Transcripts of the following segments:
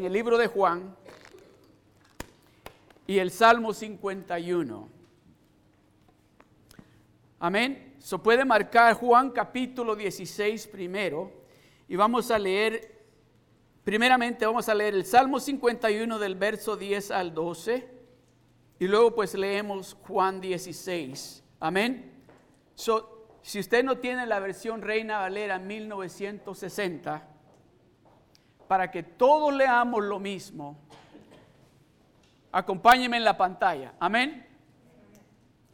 en el libro de Juan y el Salmo 51. Amén. Se puede marcar Juan capítulo 16 primero y vamos a leer, primeramente vamos a leer el Salmo 51 del verso 10 al 12 y luego pues leemos Juan 16. Amén. si usted no tiene la versión Reina Valera 1960, para que todos leamos lo mismo, acompáñeme en la pantalla. Amén.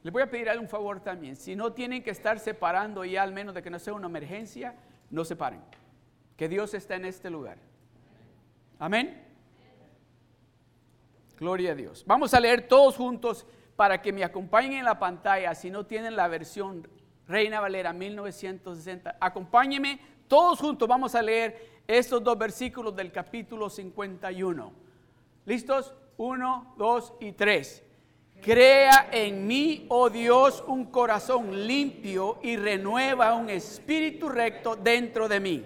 Le voy a pedir un favor también. Si no tienen que estar separando ya, al menos de que no sea una emergencia, no separen. Que Dios está en este lugar. Amén. Gloria a Dios. Vamos a leer todos juntos para que me acompañen en la pantalla. Si no tienen la versión Reina Valera 1960, acompáñenme todos juntos. Vamos a leer estos dos versículos del capítulo 51. ¿Listos? Uno, dos y tres. Crea en mí, oh Dios, un corazón limpio y renueva un espíritu recto dentro de mí.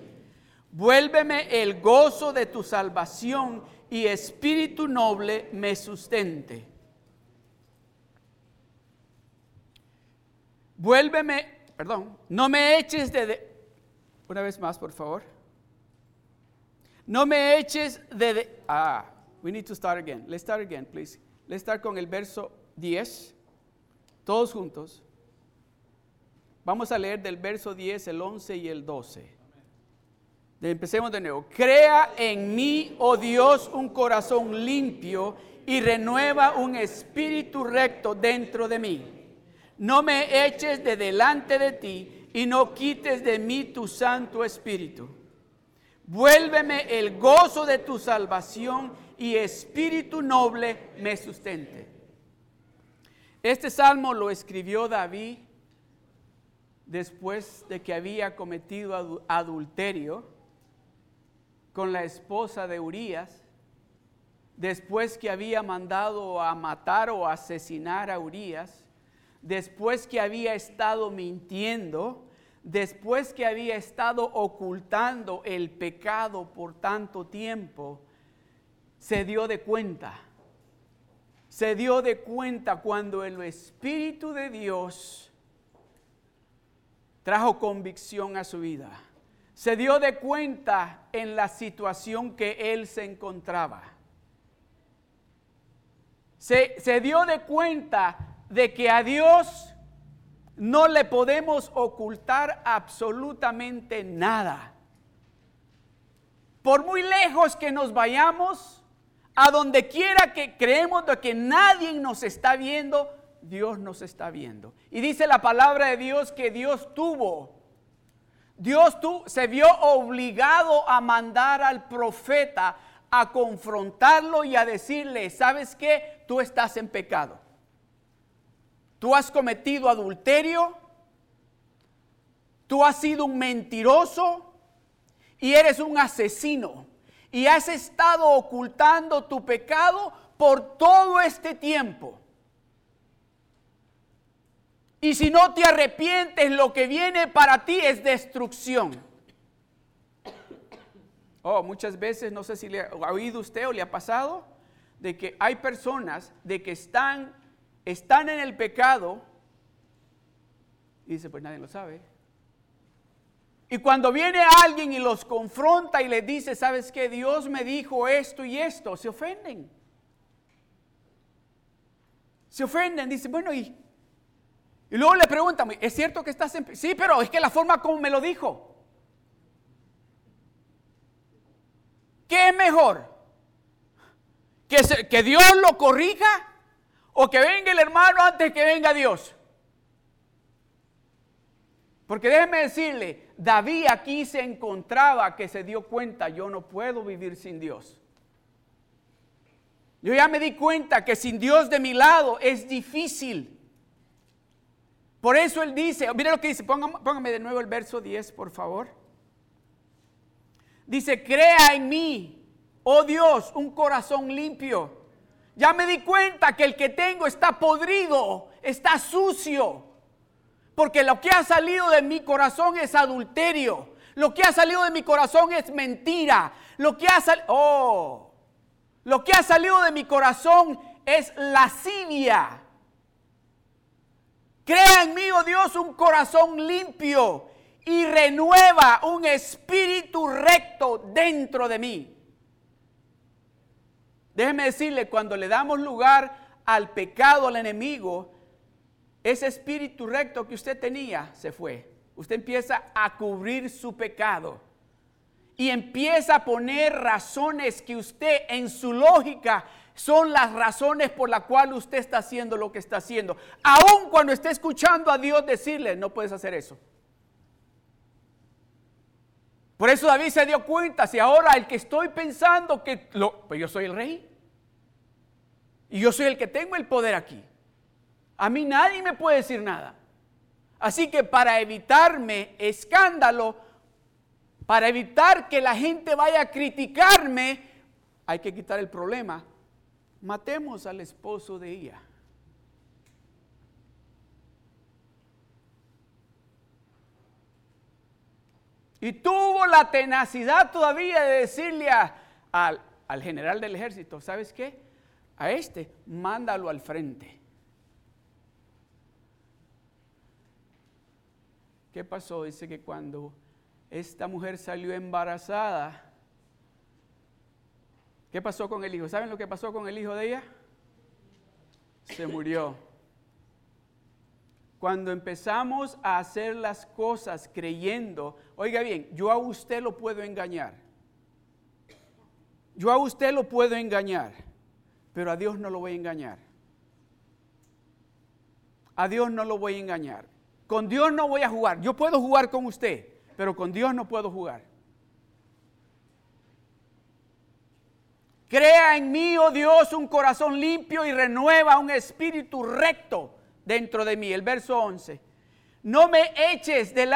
Vuélveme el gozo de tu salvación y espíritu noble me sustente. Vuélveme, perdón, no me eches de, una vez más, por favor. No me eches de, ah, we need to start again. Let's start again, please. Let's start con el verso 10, todos juntos. Vamos a leer del verso 10, el 11 y el 12. Empecemos de nuevo. Crea en mí, oh Dios, un corazón limpio y renueva un espíritu recto dentro de mí. No me eches de delante de ti y no quites de mí tu santo espíritu. Vuélveme el gozo de tu salvación y espíritu noble me sustente. Este salmo lo escribió David después de que había cometido adulterio con la esposa de Urias, después que había mandado a matar o asesinar a Urias, después que había estado mintiendo, después que había estado ocultando el pecado por tanto tiempo, se dio de cuenta se dio de cuenta cuando el Espíritu de Dios trajo convicción a su vida. Se dio de cuenta en la situación que él se encontraba. Se, dio de cuenta de que a Dios no le podemos ocultar absolutamente nada. Por muy lejos que nos vayamos, a donde quiera que creemos de que nadie nos está viendo, Dios nos está viendo. Y dice la palabra de Dios que Dios tuvo, Dios tu, se vio obligado a mandar al profeta a confrontarlo y a decirle, ¿sabes qué? Tú estás en pecado. Tú has cometido adulterio, tú has sido un mentiroso y eres un asesino y has estado ocultando tu pecado por todo este tiempo. Y si no te arrepientes, lo que viene para ti es destrucción. Oh, muchas veces, no sé si le ha oído usted o le ha pasado, de que hay personas de que están, están en el pecado, y dice, pues nadie lo sabe. Y cuando viene alguien y los confronta y les dice, ¿sabes qué? Dios me dijo esto y esto, se ofenden. Se ofenden, dice, bueno, y, y luego le preguntan, ¿es cierto que estás en... Sí, pero es que la forma como me lo dijo. ¿Qué es mejor? ¿Que, ¿Que Dios lo corrija? ¿O que venga el hermano antes que venga Dios? Porque déjeme decirle, David aquí se encontraba que se dio cuenta, yo no puedo vivir sin Dios. Yo ya me di cuenta que sin Dios de mi lado es difícil. Por eso él dice, mire lo que dice, póngame, de nuevo el verso 10, por favor. Dice, crea en mí, oh Dios, un corazón limpio. Ya me di cuenta que el que tengo está podrido, está sucio porque lo que ha salido de mi corazón es adulterio. Lo que ha salido de mi corazón es mentira. Lo que ha salido, oh, lo que ha salido de mi corazón es lascivia. Crea en mí, oh Dios, un corazón limpio y renueva un espíritu recto dentro de mí. Déjeme decirle, cuando le damos lugar al pecado, al enemigo, ese espíritu recto que usted tenía se fue. Usted empieza a cubrir su pecado y empieza a poner razones que usted en su lógica son las razones por las cuales usted está haciendo lo que está haciendo. Aun cuando esté escuchando a Dios decirle, no puedes hacer eso. Por eso David se dio cuenta, si ahora el que estoy pensando que lo, pues yo soy el rey. Y yo soy el que tengo el poder aquí. A mí nadie me puede decir nada. Así que para evitarme escándalo, para evitar que la gente vaya a criticarme, hay que quitar el problema. Matemos al esposo de ella. Y tuvo la tenacidad todavía de decirle al, al general del ejército, ¿sabes qué? A este, mándalo al frente. ¿Qué pasó? Dice que cuando esta mujer salió embarazada, ¿qué pasó con el hijo? ¿Saben lo que pasó con el hijo de ella? Se murió. Cuando empezamos a hacer las cosas creyendo, oiga bien, yo a usted lo puedo engañar. Yo a usted lo puedo engañar pero a Dios no lo voy a engañar. A Dios no lo voy a engañar. Con Dios no voy a jugar. Yo puedo jugar con usted, pero con Dios no puedo jugar. Crea en mí, oh Dios, un corazón limpio y renueva un espíritu recto dentro de mí. El verso 11. No me eches de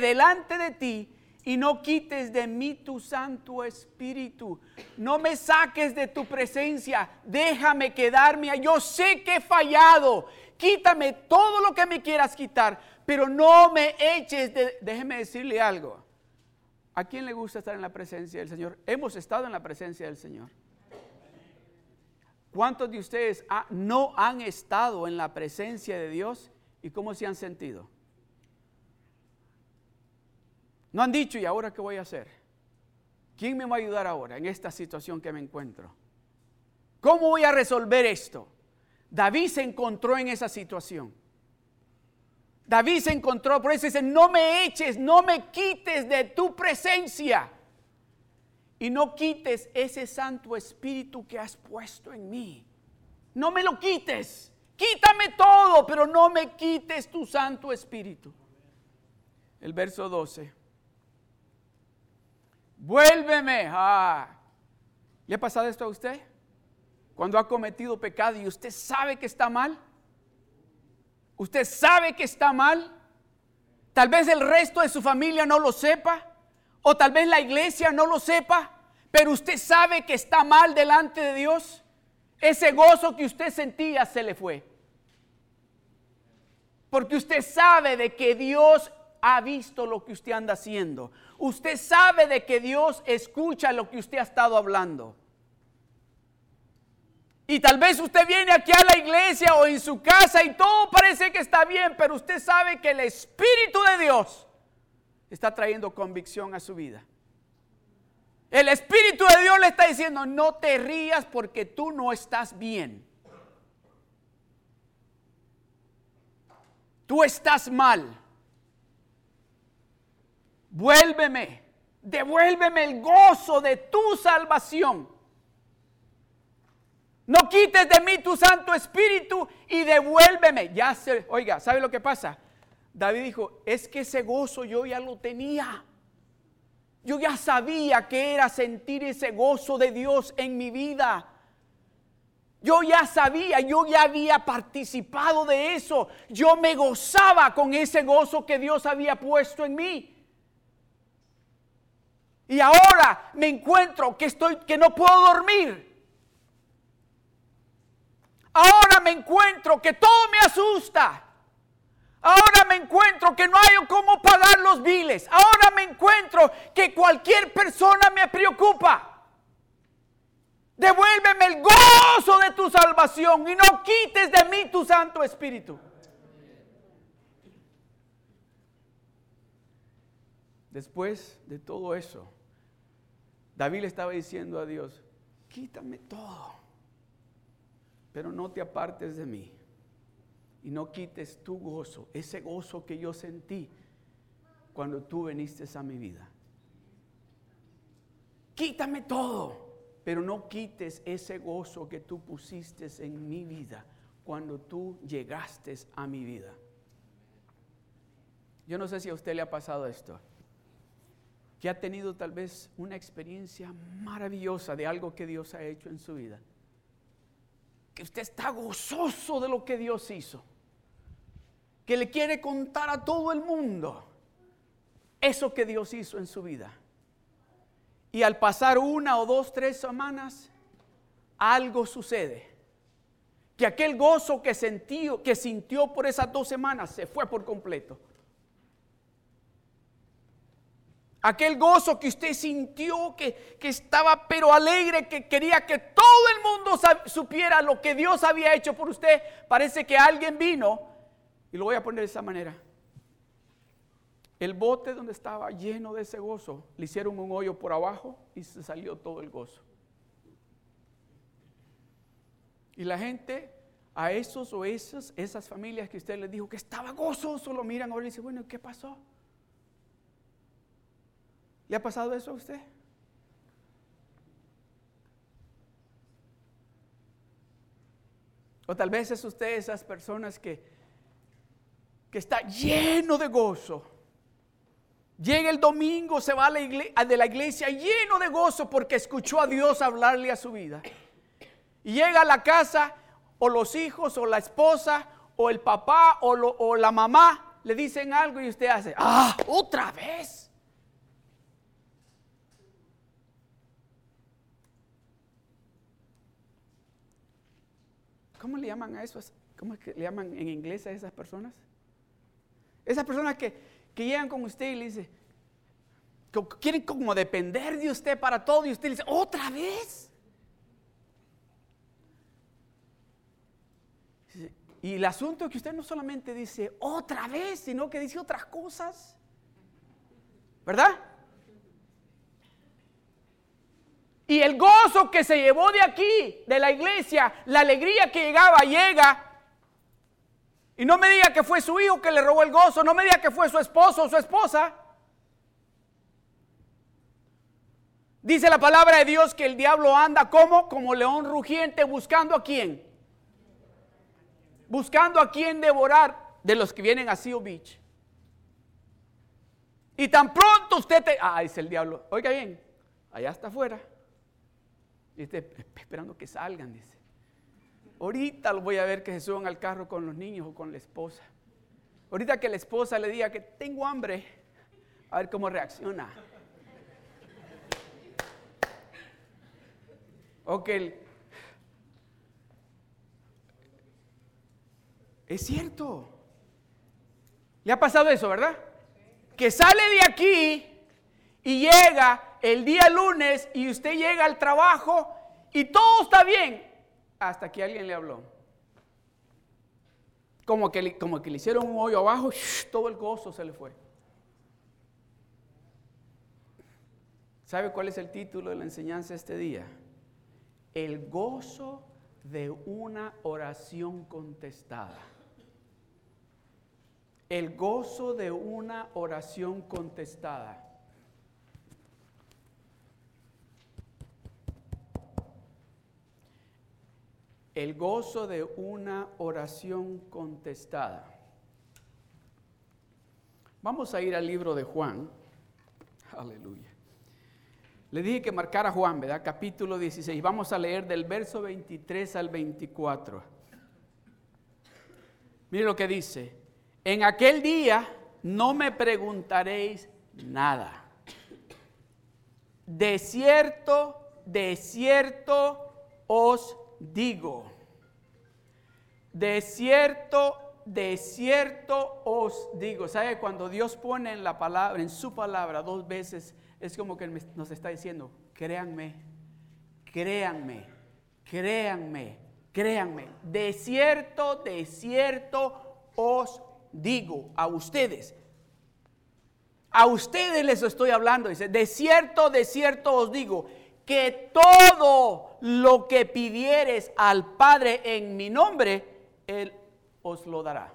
delante de ti y no quites de mí tu Santo Espíritu. No me saques de tu presencia. Déjame quedarme. Yo sé que he fallado. Quítame todo lo que me quieras quitar, pero no me eches de... Déjeme decirle algo. ¿A quién le gusta estar en la presencia del Señor? Hemos estado en la presencia del Señor. ¿Cuántos de ustedes no han estado en la presencia de Dios y cómo se han sentido? No han dicho, ¿y ahora qué voy a hacer? ¿Quién me va a ayudar ahora en esta situación que me encuentro? ¿Cómo voy a resolver esto? David se encontró en esa situación. David se encontró, por eso dice, no me eches, no me quites de tu presencia. Y no quites ese Santo Espíritu que has puesto en mí. No me lo quites. Quítame todo, pero no me quites tu Santo Espíritu. El verso 12. Vuélveme. ¿Le ha pasado esto a usted? Cuando ha cometido pecado y usted sabe que está mal. Usted sabe que está mal. Tal vez el resto de su familia no lo sepa. O tal vez la iglesia no lo sepa. Pero usted sabe que está mal delante de Dios. Ese gozo que usted sentía se le fue. Porque usted sabe de que Dios ha visto lo que usted anda haciendo. Usted sabe de que Dios escucha lo que usted ha estado hablando. Y tal vez usted viene aquí a la iglesia o en su casa y todo parece que está bien, pero usted sabe que el Espíritu de Dios está trayendo convicción a su vida. El Espíritu de Dios le está diciendo, no te rías porque tú no estás bien. Tú estás mal vuélveme, devuélveme el gozo de tu salvación. No quites de mí tu Santo Espíritu y devuélveme. Ya se, oiga, ¿sabe lo que pasa? David dijo, es que ese gozo yo ya lo tenía. Yo ya sabía que era sentir ese gozo de Dios en mi vida. Yo ya sabía, yo ya había participado de eso. Yo me gozaba con ese gozo que Dios había puesto en mí. Y ahora me encuentro que estoy que no puedo dormir. Ahora me encuentro que todo me asusta. Ahora me encuentro que no hay cómo pagar los biles. Ahora me encuentro que cualquier persona me preocupa. Devuélveme el gozo de tu salvación y no quites de mí tu Santo Espíritu. Después de todo eso, David le estaba diciendo a Dios, quítame todo, pero no te apartes de mí y no quites tu gozo, ese gozo que yo sentí cuando tú viniste a mi vida. Quítame todo, pero no quites ese gozo que tú pusiste en mi vida cuando tú llegaste a mi vida. Yo no sé si a usted le ha pasado esto que ha tenido tal vez una experiencia maravillosa de algo que Dios ha hecho en su vida. Que usted está gozoso de lo que Dios hizo. Que le quiere contar a todo el mundo eso que Dios hizo en su vida. Y al pasar una o dos, tres semanas, algo sucede. Que aquel gozo que que sintió por esas dos semanas se fue por completo. Aquel gozo que usted sintió, que, estaba pero alegre, que quería que todo el mundo supiera lo que Dios había hecho por usted. Parece que alguien vino, y lo voy a poner de esa manera. El bote donde estaba lleno de ese gozo, le hicieron un hoyo por abajo y se salió todo el gozo. Y la gente, a esos o esas, esas familias que usted les dijo que estaba gozoso, lo miran ahora y dicen, bueno, ¿qué pasó? ¿Le ha pasado eso a usted? O tal vez es usted esas personas que, que está lleno de gozo. Llega el domingo, se va a la iglesia, de la iglesia lleno de gozo porque escuchó a Dios hablarle a su vida. Y llega a la casa, o los hijos, o la esposa, o el papá, o, o la mamá, le dicen algo y usted hace, ah, otra vez. ¿Cómo le llaman a eso? ¿Cómo es que le llaman en inglés a esas personas? Esas personas que, llegan con usted y le dicen, que quieren como depender de usted para todo y usted le dice, ¿otra vez? Y el asunto es que usted no solamente dice otra vez, sino que dice otras cosas. ¿Verdad? Y el gozo que se llevó de aquí, de la iglesia, la alegría que llegaba, llega. Y no me diga que fue su hijo que le robó el gozo, no me diga que fue su esposo o su esposa. Dice la palabra de Dios que el diablo anda como, como león rugiente buscando a quién. Buscando a quién devorar de los que vienen a Seal Beach. Y tan pronto usted te... Ah, dice el diablo, oiga bien, allá está afuera. Y este, esperando que salgan, dice. Ahorita lo voy a ver que se suban al carro con los niños o con la esposa. Ahorita que la esposa le diga que tengo hambre, a ver cómo reacciona. Ok. Es cierto. Le ha pasado eso, ¿verdad? Que sale de aquí y llega el día lunes y usted llega al trabajo y todo está bien hasta que alguien le habló. Como que, le, como que le hicieron un hoyo abajo, todo el gozo se le fue. ¿Sabe cuál es el título de la enseñanza este día? El gozo de una oración contestada. El gozo de una oración contestada. El gozo de una oración contestada. Vamos a ir al libro de Juan. Aleluya. Le dije que marcara Juan, ¿verdad? Capítulo 16. Vamos a leer del verso 23 al 24. Mire lo que dice. En aquel día no me preguntaréis nada. De cierto, de cierto os digo, de cierto de cierto os digo. ¿Sabe? Cuando Dios pone en la palabra, en su palabra dos veces, es como que nos está diciendo, créanme, créanme, créanme, créanme. De cierto, de cierto os digo a ustedes. A ustedes les estoy hablando, dice, de cierto, de cierto os digo, que todo lo que pidieres al Padre en mi nombre, Él os lo dará.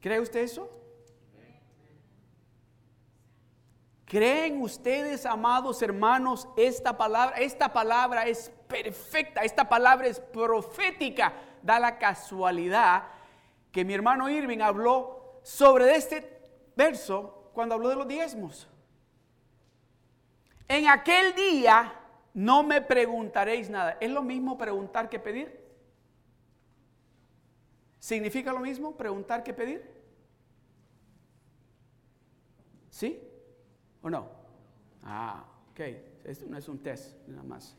¿Cree usted eso? ¿Creen ustedes, amados hermanos, esta palabra? Esta palabra es perfecta, esta palabra es profética. Da la casualidad que mi hermano Irving habló sobre este verso cuando habló de los diezmos. En aquel día no me preguntaréis nada. ¿Es lo mismo preguntar que pedir? ¿Significa lo mismo preguntar que pedir? ¿Sí o no? Ah, ok. Esto no es un test, nada más.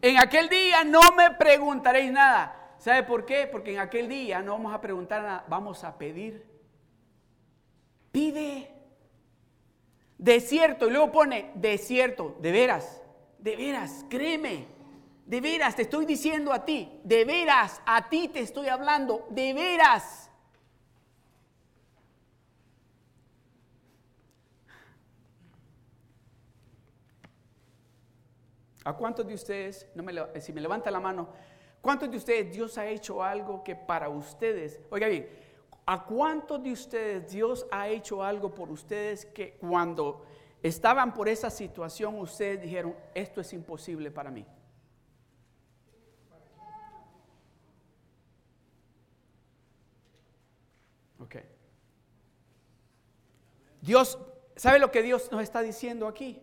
En aquel día no me preguntaréis nada. ¿Sabe por qué? Porque en aquel día no vamos a preguntar nada, vamos a pedir. Pide. Desierto. Y luego pone desierto. De veras. De veras. Créeme. De veras te estoy diciendo a ti. De veras. A ti te estoy hablando. De veras. ¿A cuántos de ustedes, no me, si me levanta la mano, cuántos de ustedes Dios ha hecho algo que para ustedes, oiga bien, ¿a cuántos de ustedes Dios ha hecho algo por ustedes que cuando estaban por esa situación ustedes dijeron, esto es imposible para mí? Ok. Dios, ¿sabe lo que Dios nos está diciendo aquí?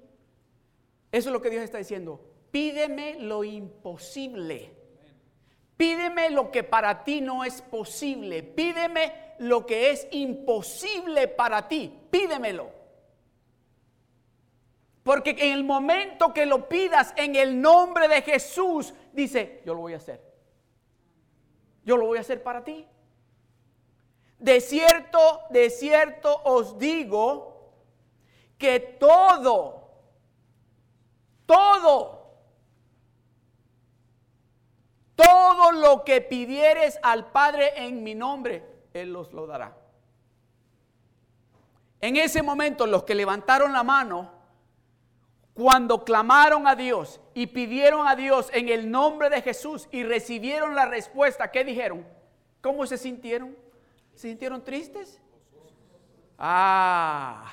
Eso es lo que Dios está diciendo. Pídeme lo imposible. Pídeme lo que para ti no es posible. Pídeme lo que es imposible para ti. Pídemelo. Porque en el momento que lo pidas en el nombre de Jesús, dice, yo lo voy a hacer. Yo lo voy a hacer para ti. De cierto, de cierto os digo que todo, todo todo lo que pidieres al Padre en mi nombre, Él os lo dará. En ese momento los que levantaron la mano, cuando clamaron a Dios y pidieron a Dios en el nombre de Jesús y recibieron la respuesta, ¿qué dijeron? ¿Cómo se sintieron? ¿Se sintieron tristes? Ah.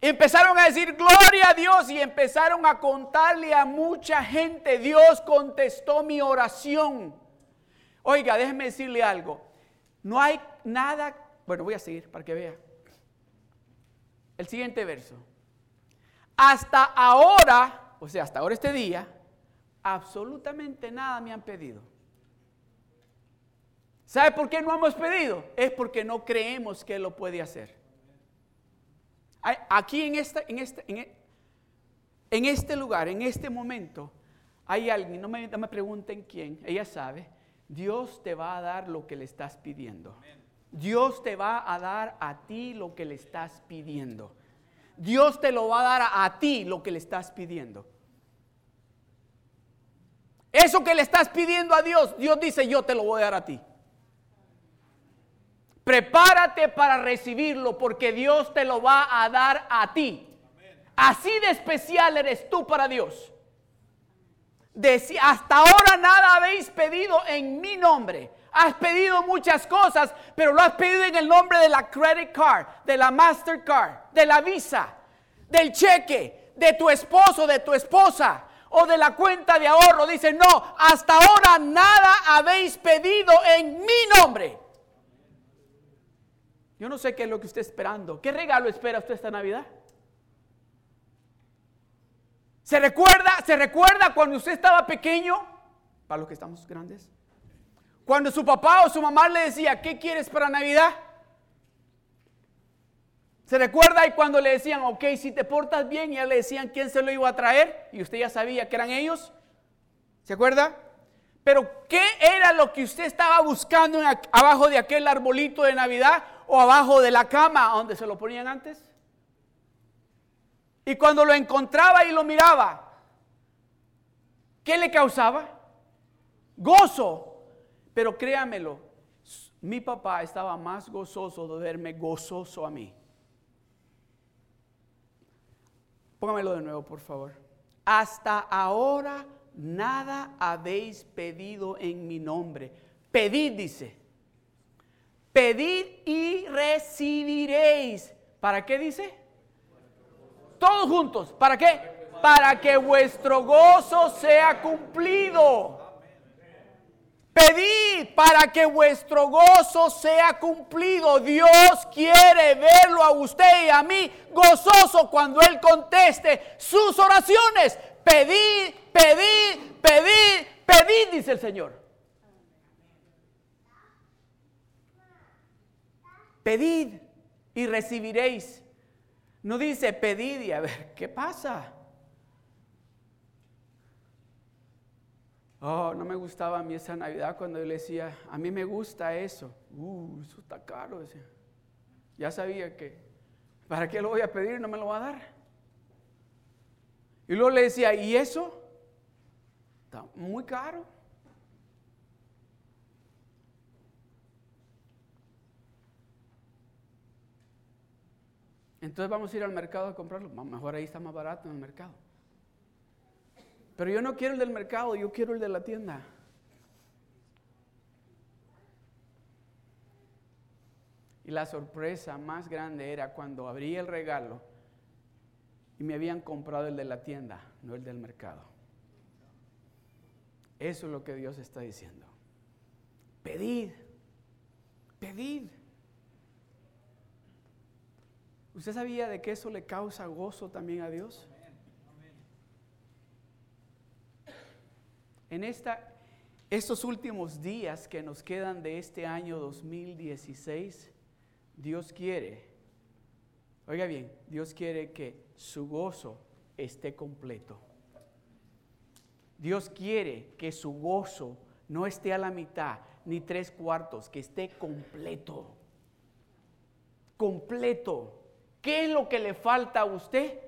Empezaron a decir gloria a Dios y empezaron a contarle a mucha gente, Dios contestó mi oración. Oiga, déjeme decirle algo. No hay nada, bueno, voy a seguir para que vea. El siguiente verso. Hasta ahora, o sea, hasta ahora este día, absolutamente nada me han pedido. ¿Sabe por qué no hemos pedido? Es porque no creemos que lo puede hacer. Aquí en, esta, en, este, en, este lugar, en este momento, hay alguien, no me, no me pregunten quién, ella sabe, Dios te va a dar lo que le estás pidiendo. Dios te va a dar a ti lo que le estás pidiendo. Dios te lo va a dar a, a, ti lo que le estás pidiendo. Eso que le estás pidiendo a Dios, Dios dice, yo te lo voy a dar a ti. Prepárate para recibirlo porque Dios te lo va a dar a ti. Así de especial eres tú para Dios. Hasta ahora nada habéis pedido en mi nombre. Has pedido muchas cosas, pero lo has pedido en el nombre de la credit card, de la Mastercard, de la Visa, del cheque, de tu esposo, de tu esposa o de la cuenta de ahorro. Dice, no, hasta ahora nada habéis pedido en mi nombre. Yo no sé qué es lo que usted está esperando. ¿Qué regalo espera usted esta Navidad? ¿Se recuerda, ¿Se recuerda cuando usted estaba pequeño? Para los que estamos grandes. Cuando su papá o su mamá le decía, ¿qué quieres para Navidad? ¿Se recuerda? Y cuando le decían, ok, si te portas bien, ya le decían quién se lo iba a traer y usted ya sabía que eran ellos. ¿Se acuerda? Pero ¿qué era lo que usted estaba buscando abajo de aquel arbolito de Navidad o abajo de la cama donde se lo ponían antes? Y cuando lo encontraba y lo miraba, ¿qué le causaba? Gozo. Pero créamelo, mi papá estaba más gozoso de verme gozoso a mí. Póngamelo de nuevo, por favor. Hasta ahora nada habéis pedido en mi nombre. Pedid, dice. Pedid y recibiréis. ¿Para qué dice? Todos juntos. ¿Para qué? Para que vuestro gozo sea cumplido. Pedid para que vuestro gozo sea cumplido. Dios quiere verlo a usted y a mí gozoso cuando Él conteste sus oraciones. Pedid, pedid, pedid, pedid, dice el Señor. Pedid y recibiréis. No dice pedid y a ver qué pasa. Oh, no me gustaba a mí esa Navidad cuando yo le decía, a mí me gusta eso. Uh, eso está caro. Decía. Ya sabía que, ¿para qué lo voy a pedir? No me lo va a dar. Y luego le decía, ¿y eso? Está muy caro. Entonces vamos a ir al mercado a comprarlo. Mejor ahí está más barato en el mercado. Pero yo no quiero el del mercado, yo quiero el de la tienda. Y la sorpresa más grande era cuando abrí el regalo y me habían comprado el de la tienda, no el del mercado. Eso es lo que Dios está diciendo. Pedid, pedid. ¿Usted sabía de que eso le causa gozo también a Dios? En esta, estos últimos días que nos quedan de este año 2016, Dios quiere, oiga bien, Dios quiere que su gozo esté completo. Dios quiere que su gozo no esté a la mitad ni tres cuartos, que esté completo. Completo. ¿Qué es lo que le falta a usted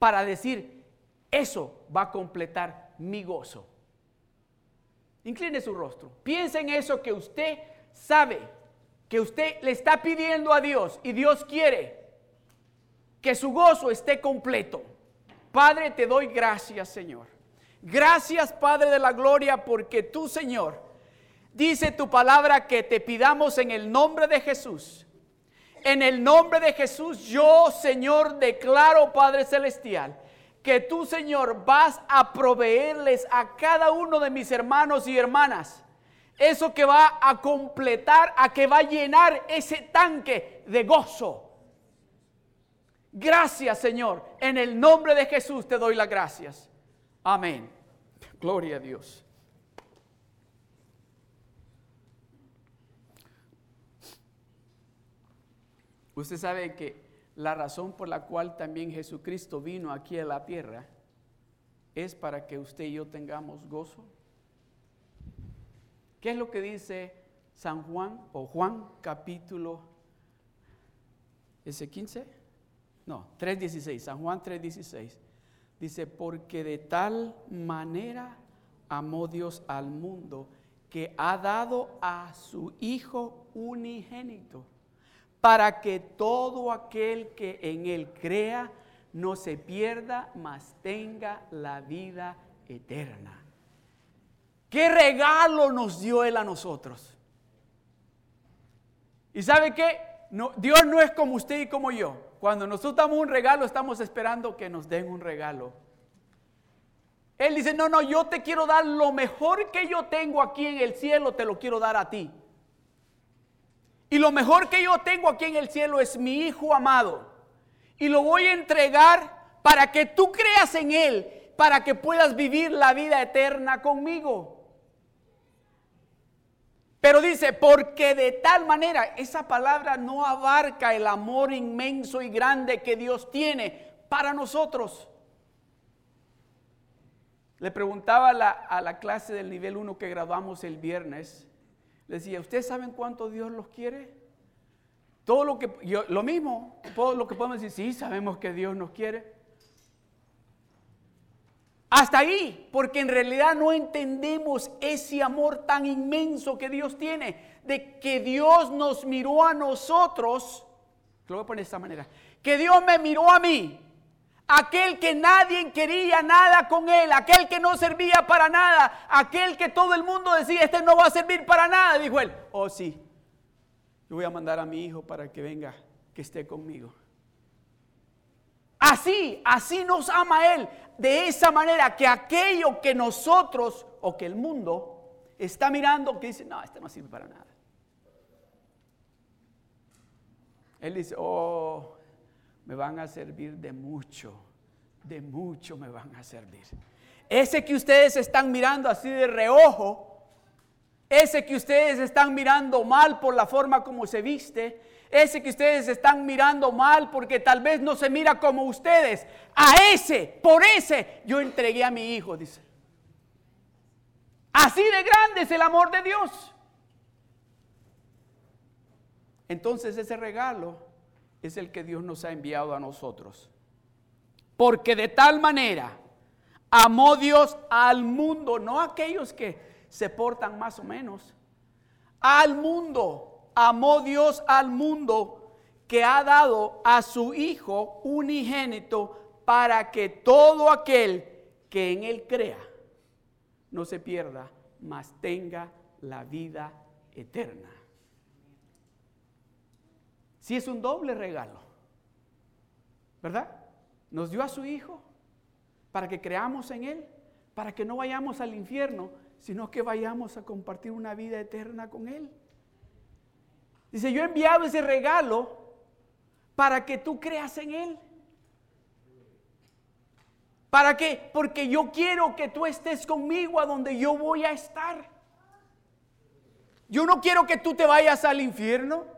para decir, eso va a completar mi gozo? Incline su rostro. Piensa en eso que usted sabe, que usted le está pidiendo a Dios y Dios quiere que su gozo esté completo. Padre, te doy gracias, Señor. Gracias, Padre de la Gloria, porque tú, Señor, dice tu palabra que te pidamos en el nombre de Jesús. En el nombre de Jesús, yo, Señor, declaro, Padre Celestial, que tú, Señor, vas a proveerles a cada uno de mis hermanos y hermanas. Eso que va a completar, a que va a llenar ese tanque de gozo. Gracias, Señor. En el nombre de Jesús te doy las gracias. Amén. Gloria a Dios. Usted sabe que la razón por la cual también Jesucristo vino aquí a la tierra es para que usted y yo tengamos gozo. ¿Qué es lo que dice San Juan o Juan capítulo ese 15? No, 3:16, San Juan 3:16. Dice, porque de tal manera amó Dios al mundo que ha dado a su Hijo unigénito para que todo aquel que en Él crea no se pierda, mas tenga la vida eterna. ¿Qué regalo nos dio Él a nosotros? ¿Y sabe qué? Dios no es como usted y como yo. Cuando nosotros damos un regalo, estamos esperando que nos den un regalo. Él dice, no, no, yo te quiero dar lo mejor que yo tengo aquí en el cielo, te lo quiero dar a ti. Y lo mejor que yo tengo aquí en el cielo es mi Hijo amado. Y lo voy a entregar para que tú creas en Él, para que puedas vivir la vida eterna conmigo. Pero dice, porque de tal manera, esa palabra no abarca el amor inmenso y grande que Dios tiene para nosotros. Le preguntaba a la, clase del nivel 1 que graduamos el viernes, le decía, ¿ustedes saben cuánto Dios los quiere? Todo lo que, yo, lo mismo, todo lo que podemos decir, sí, sabemos que Dios nos quiere. Hasta ahí, porque en realidad no entendemos ese amor tan inmenso que Dios tiene, de que Dios nos miró a nosotros, lo voy a poner de esta manera, que Dios me miró a mí, aquel que nadie quería nada con él, aquel que no servía para nada, aquel que todo el mundo decía, este no va a servir para nada, dijo él, oh sí, yo voy a mandar a mi hijo para que venga, que esté conmigo. Así, así nos ama Él, de esa manera que aquello que nosotros o que el mundo está mirando, que dice, no, esto no sirve para nada. Él dice, oh, me van a servir de mucho, de mucho me van a servir. Ese que ustedes están mirando así de reojo, ese que ustedes están mirando mal por la forma como se viste, ese que ustedes están mirando mal porque tal vez no se mira como ustedes, a ese, por ese, yo entregué a mi hijo, dice. Así de grande es el amor de Dios. Entonces ese regalo es el que Dios nos ha enviado a nosotros. Porque de tal manera amó Dios al mundo, no a aquellos que se portan más o menos, al mundo amó Dios al mundo que ha dado a su Hijo unigénito para que todo aquel que en Él crea no se pierda, mas tenga la vida eterna. Si es un doble regalo, ¿verdad? Nos dio a su Hijo para que creamos en Él, para que no vayamos al infierno, sino que vayamos a compartir una vida eterna con Él. Dice, yo he enviado ese regalo para que tú creas en Él. ¿Para qué? Porque yo quiero que tú estés conmigo a donde yo voy a estar. Yo no quiero que tú te vayas al infierno.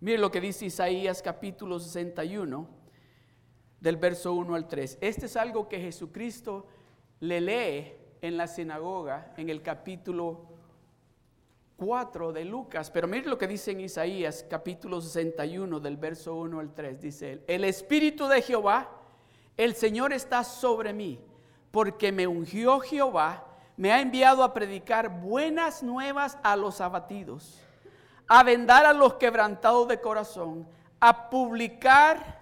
Mire lo que dice Isaías capítulo 61, del verso 1 al 3. Este es algo que Jesucristo le lee en la sinagoga en el capítulo 4 de Lucas. Pero mire lo que dice en Isaías capítulo 61 del verso 1 al 3. Dice él, el Espíritu de Jehová, el Señor está sobre mí, porque me ungió Jehová, me ha enviado a predicar buenas nuevas a los abatidos, a vendar a los quebrantados de corazón, a publicar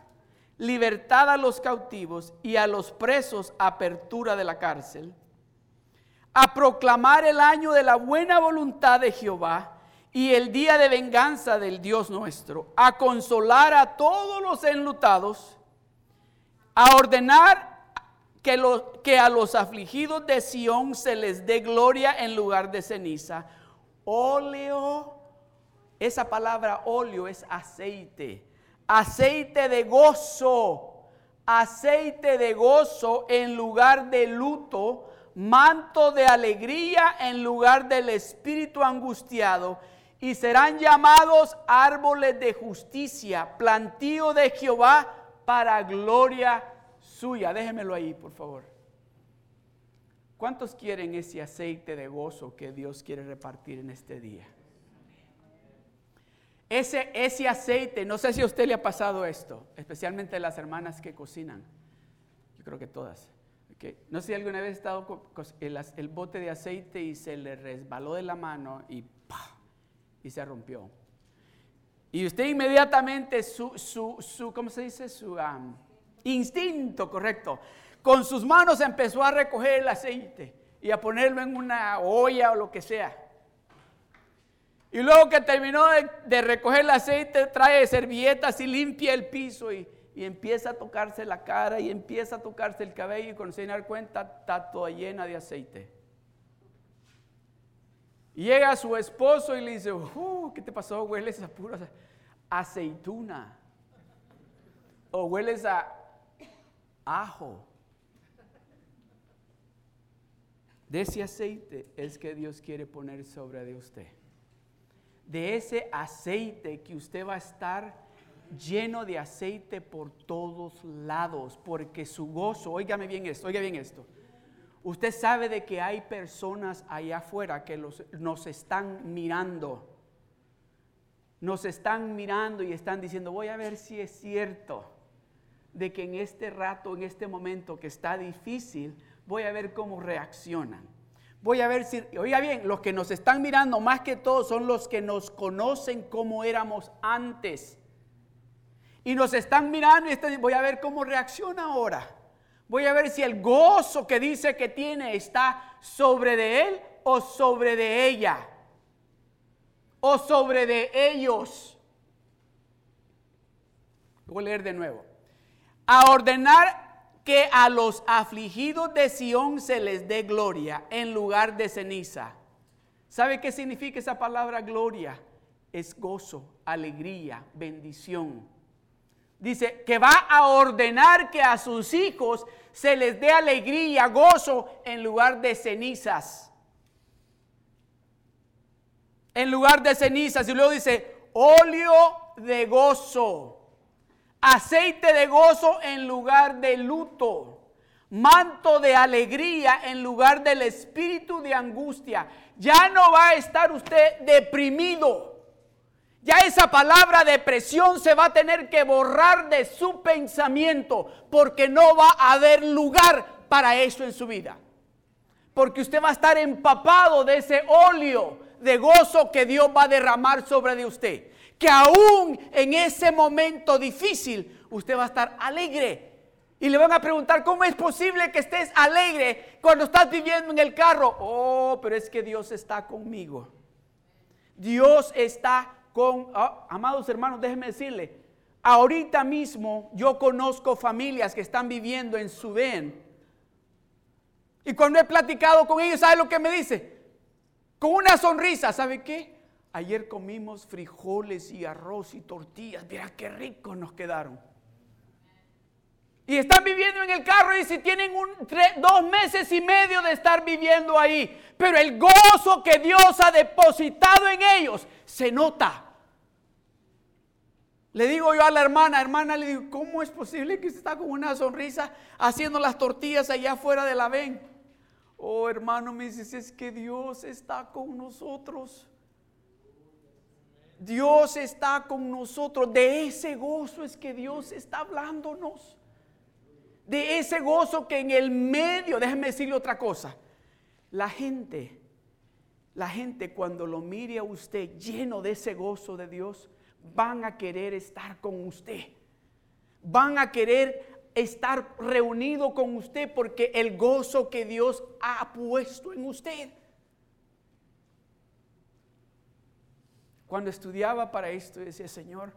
libertad a los cautivos y a los presos apertura de la cárcel a proclamar el año de la buena voluntad de Jehová y el día de venganza del Dios nuestro, a consolar a todos los enlutados, a ordenar que, que a los afligidos de Sión se les dé gloria en lugar de ceniza. Óleo, esa palabra óleo es aceite, aceite de gozo, aceite de gozo en lugar de luto manto de alegría en lugar del espíritu angustiado, y serán llamados árboles de justicia, plantío de Jehová para gloria suya. Déjenmelo ahí, por favor. ¿Cuántos quieren ese aceite de gozo que Dios quiere repartir en este día? Ese, ese aceite, no sé si a usted le ha pasado esto, especialmente a las hermanas que cocinan. Yo creo que todas no sé si alguna vez ha estado con el, bote de aceite y se le resbaló de la mano y y se rompió. Y usted inmediatamente su, su, su ¿cómo se dice? Su instinto, correcto. Con sus manos empezó a recoger el aceite y a ponerlo en una olla o lo que sea. Y luego que terminó de, recoger el aceite, trae servilletas y limpia el piso y, y empieza a tocarse la cara y empieza a tocarse el cabello y cuando se dar cuenta está toda llena de aceite. Y llega su esposo y le dice, uh, ¿qué te pasó? Hueles a pura aceituna. O hueles a ajo. De ese aceite es que Dios quiere poner sobre de usted. De ese aceite que usted va a estar lleno de aceite por todos lados, porque su gozo, óigame bien esto, oiga bien esto. Usted sabe de que hay personas allá afuera que nos están mirando. Nos están mirando y están diciendo, voy a ver si es cierto de que en este rato, en este momento que está difícil, voy a ver cómo reaccionan. Voy a ver si, oiga bien, los que nos están mirando más que todos son los que nos conocen como éramos antes. Y nos están mirando y están, voy a ver cómo reacciona ahora. Voy a ver si el gozo que dice que tiene está sobre de él o sobre de ella. O sobre de ellos. Voy a leer de nuevo. A ordenar que a los afligidos de Sión se les dé gloria en lugar de ceniza. ¿Sabe qué significa esa palabra gloria? Es gozo, alegría, bendición. Dice que va a ordenar que a sus hijos se les dé alegría, gozo en lugar de cenizas. En lugar de cenizas. Y luego dice, óleo de gozo aceite de gozo en lugar de luto, manto de alegría en lugar del espíritu de angustia. Ya no va a estar usted deprimido. Ya esa palabra depresión se va a tener que borrar de su pensamiento porque no va a haber lugar para eso en su vida. Porque usted va a estar empapado de ese óleo de gozo que Dios va a derramar sobre de usted que aún en ese momento difícil usted va a estar alegre. Y le van a preguntar, ¿cómo es posible que estés alegre cuando estás viviendo en el carro? Oh, pero es que Dios está conmigo. Dios está con, ah, amados hermanos, déjenme decirle, ahorita mismo yo conozco familias que están viviendo en Sudén. Y cuando he platicado con ellos, ¿sabe lo que me dice? Con una sonrisa, ¿sabe qué? Ayer comimos frijoles y arroz y tortillas. Mira qué ricos nos quedaron. Y están viviendo en el carro y si tienen dos meses y medio de estar viviendo ahí. Pero el gozo que Dios ha depositado en ellos se nota. Le digo yo a la hermana, hermana, le digo, ¿cómo es posible que usted está con una sonrisa haciendo las tortillas allá afuera de la ven? Oh, hermano, me dice, es que Dios está con nosotros. Dios está con nosotros. De ese gozo es que Dios está hablándonos. De ese gozo que en el medio, déjeme decirle otra cosa. La gente, la gente cuando lo mire a usted lleno de ese gozo de Dios, van a querer estar con usted. Van a querer estar reunido con usted porque el gozo que Dios ha puesto en usted. Cuando estudiaba para esto, decía, Señor,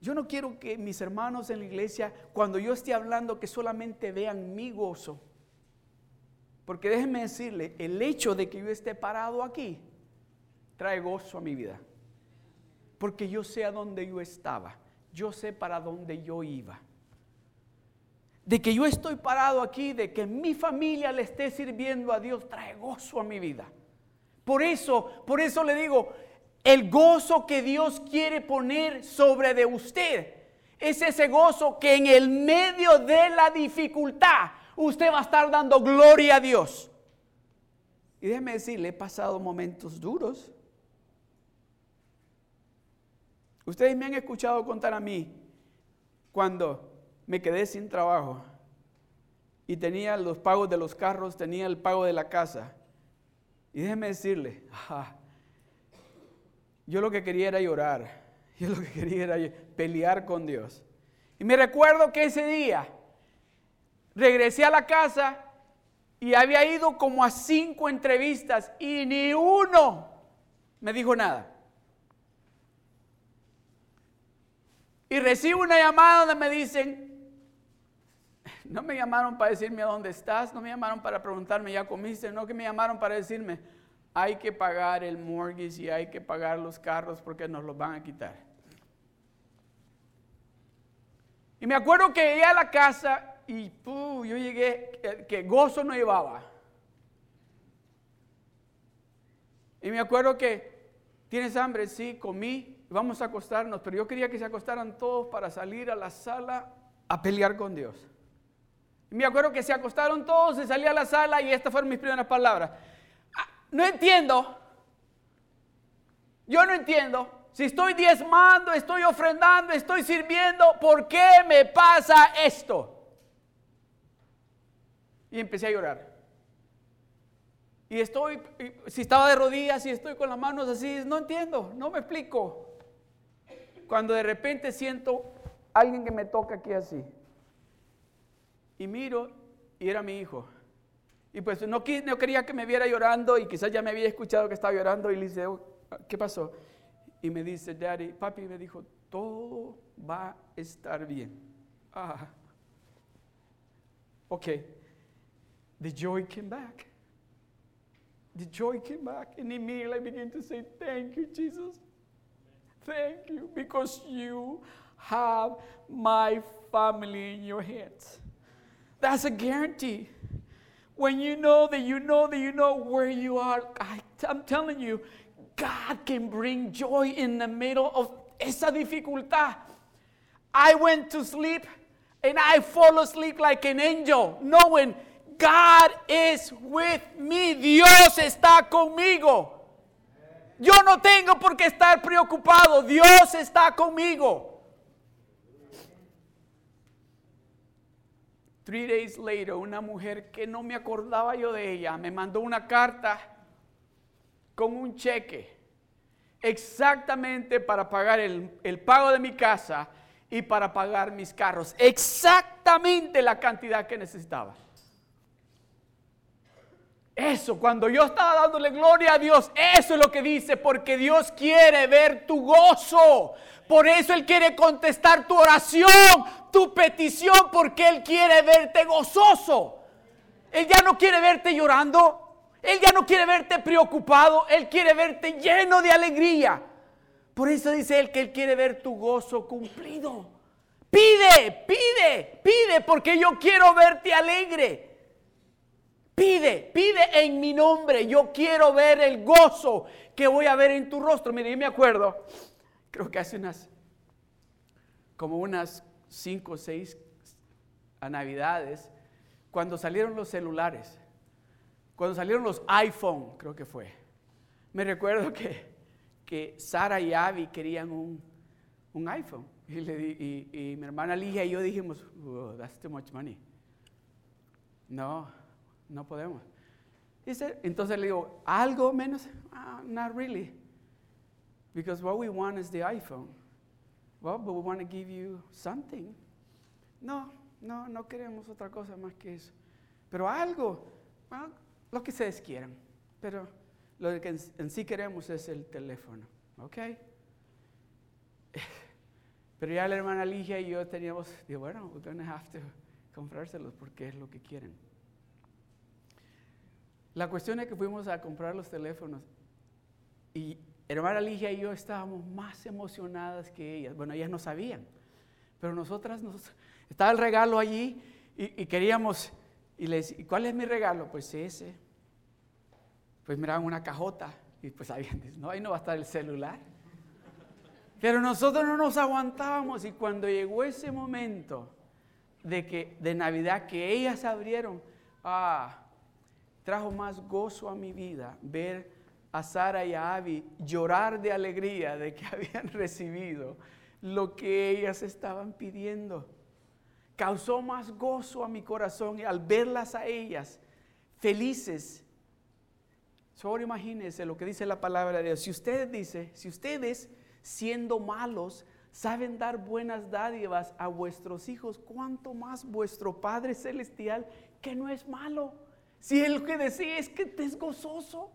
yo no quiero que mis hermanos en la iglesia, cuando yo esté hablando, que solamente vean mi gozo. Porque déjenme decirle, el hecho de que yo esté parado aquí trae gozo a mi vida. Porque yo sé a dónde yo estaba. Yo sé para dónde yo iba. De que yo estoy parado aquí, de que mi familia le esté sirviendo a Dios, trae gozo a mi vida. Por eso, por eso le digo, el gozo que Dios quiere poner sobre de usted es ese gozo que en el medio de la dificultad usted va a estar dando gloria a Dios. Y déjeme decirle, he pasado momentos duros. Ustedes me han escuchado contar a mí cuando me quedé sin trabajo y tenía los pagos de los carros, tenía el pago de la casa y déjeme decirle, yo lo que quería era llorar, yo lo que quería era pelear con Dios. Y me recuerdo que ese día regresé a la casa y había ido como a cinco entrevistas y ni uno me dijo nada. Y recibo una llamada donde me dicen, no me llamaron para decirme dónde estás, no me llamaron para preguntarme ya comiste, no que me llamaron para decirme hay que pagar el mortgage y hay que pagar los carros porque nos los van a quitar. Y me acuerdo que llegué a la casa y yo llegué, que, gozo no llevaba. Y me acuerdo que, ¿tienes hambre? Sí, comí. vamos a acostarnos, pero yo quería que se acostaran todos para salir a la sala a pelear con Dios. Me acuerdo que se acostaron todos, se salía a la sala y estas fueron mis primeras palabras. Ah, no entiendo. Yo no entiendo. Si estoy diezmando, estoy ofrendando, estoy sirviendo, ¿por qué me pasa esto? Y empecé a llorar. Y estoy, si estaba de rodillas y estoy con las manos así, no entiendo, no me explico. Cuando de repente siento alguien que me toca aquí así. Y miro y era mi hijo. Y pues no, no quería que me viera llorando y quizás ya me había escuchado que estaba llorando y le dice, oh, ¿qué pasó? Y me dice, Daddy, papi me dijo, todo va a estar bien. Ah, ok. The joy came back. The joy came back. And immediately I began to say, Thank you, Jesus. Thank you, because you have my family in your hands. That's a guarantee. When you know that you know that you know where you are, I, I'm telling you, God can bring joy in the middle of esa dificultad. I went to sleep and I fall asleep like an angel, knowing God is with me. Dios está conmigo. Yo no tengo por qué estar preocupado. Dios está conmigo. Three days later, una mujer que no me acordaba yo de ella me mandó una carta con un cheque exactamente para pagar el, el pago de mi casa y para pagar mis carros. Exactamente la cantidad que necesitaba. Eso, cuando yo estaba dándole gloria a Dios, eso es lo que dice, porque Dios quiere ver tu gozo. Por eso Él quiere contestar tu oración, tu petición, porque Él quiere verte gozoso. Él ya no quiere verte llorando, Él ya no quiere verte preocupado, Él quiere verte lleno de alegría. Por eso dice Él que Él quiere ver tu gozo cumplido. Pide, pide, pide, porque yo quiero verte alegre. Pide, pide en mi nombre. Yo quiero ver el gozo que voy a ver en tu rostro. Mire, yo me acuerdo, creo que hace unas, como unas cinco o seis a navidades, cuando salieron los celulares, cuando salieron los iPhone, creo que fue. Me recuerdo que, que Sara y Abby querían un, un iPhone. Y, y, mi hermana Ligia y yo dijimos, oh, that's too much money. No, no podemos. entonces le digo, ¿algo menos? Ah, not really. Because what we want is the iPhone. Well, but we want to give you something. No, no, no queremos otra cosa más que eso. Pero algo, lo que ustedes quieran. Pero lo que en, sí queremos es el teléfono. ¿Ok? Pero ya la hermana Ligia y yo teníamos, digo, bueno, we're going to have to comprárselos porque es lo que quieren. La cuestión es que fuimos a comprar los teléfonos y hermana Ligia y yo estábamos más emocionadas que ellas. Bueno, ellas no sabían, pero nosotras nos... Estaba el regalo allí y, queríamos... Y les ¿y cuál es mi regalo? Pues ese. Pues miraban una cajota y pues sabían, no, ahí no va a estar el celular. Pero nosotros no nos aguantábamos y cuando llegó ese momento de, que, de Navidad que ellas abrieron, ah, trajo más gozo a mi vida ver a Sara y a Abby llorar de alegría de que habían recibido lo que ellas estaban pidiendo. Causó más gozo a mi corazón al verlas a ellas felices. Solo imagínense lo que dice la palabra de Dios. Si ustedes si ustedes siendo malos saben dar buenas dádivas a vuestros hijos, cuánto más vuestro Padre celestial que no es malo si Él que desea es que estés gozoso.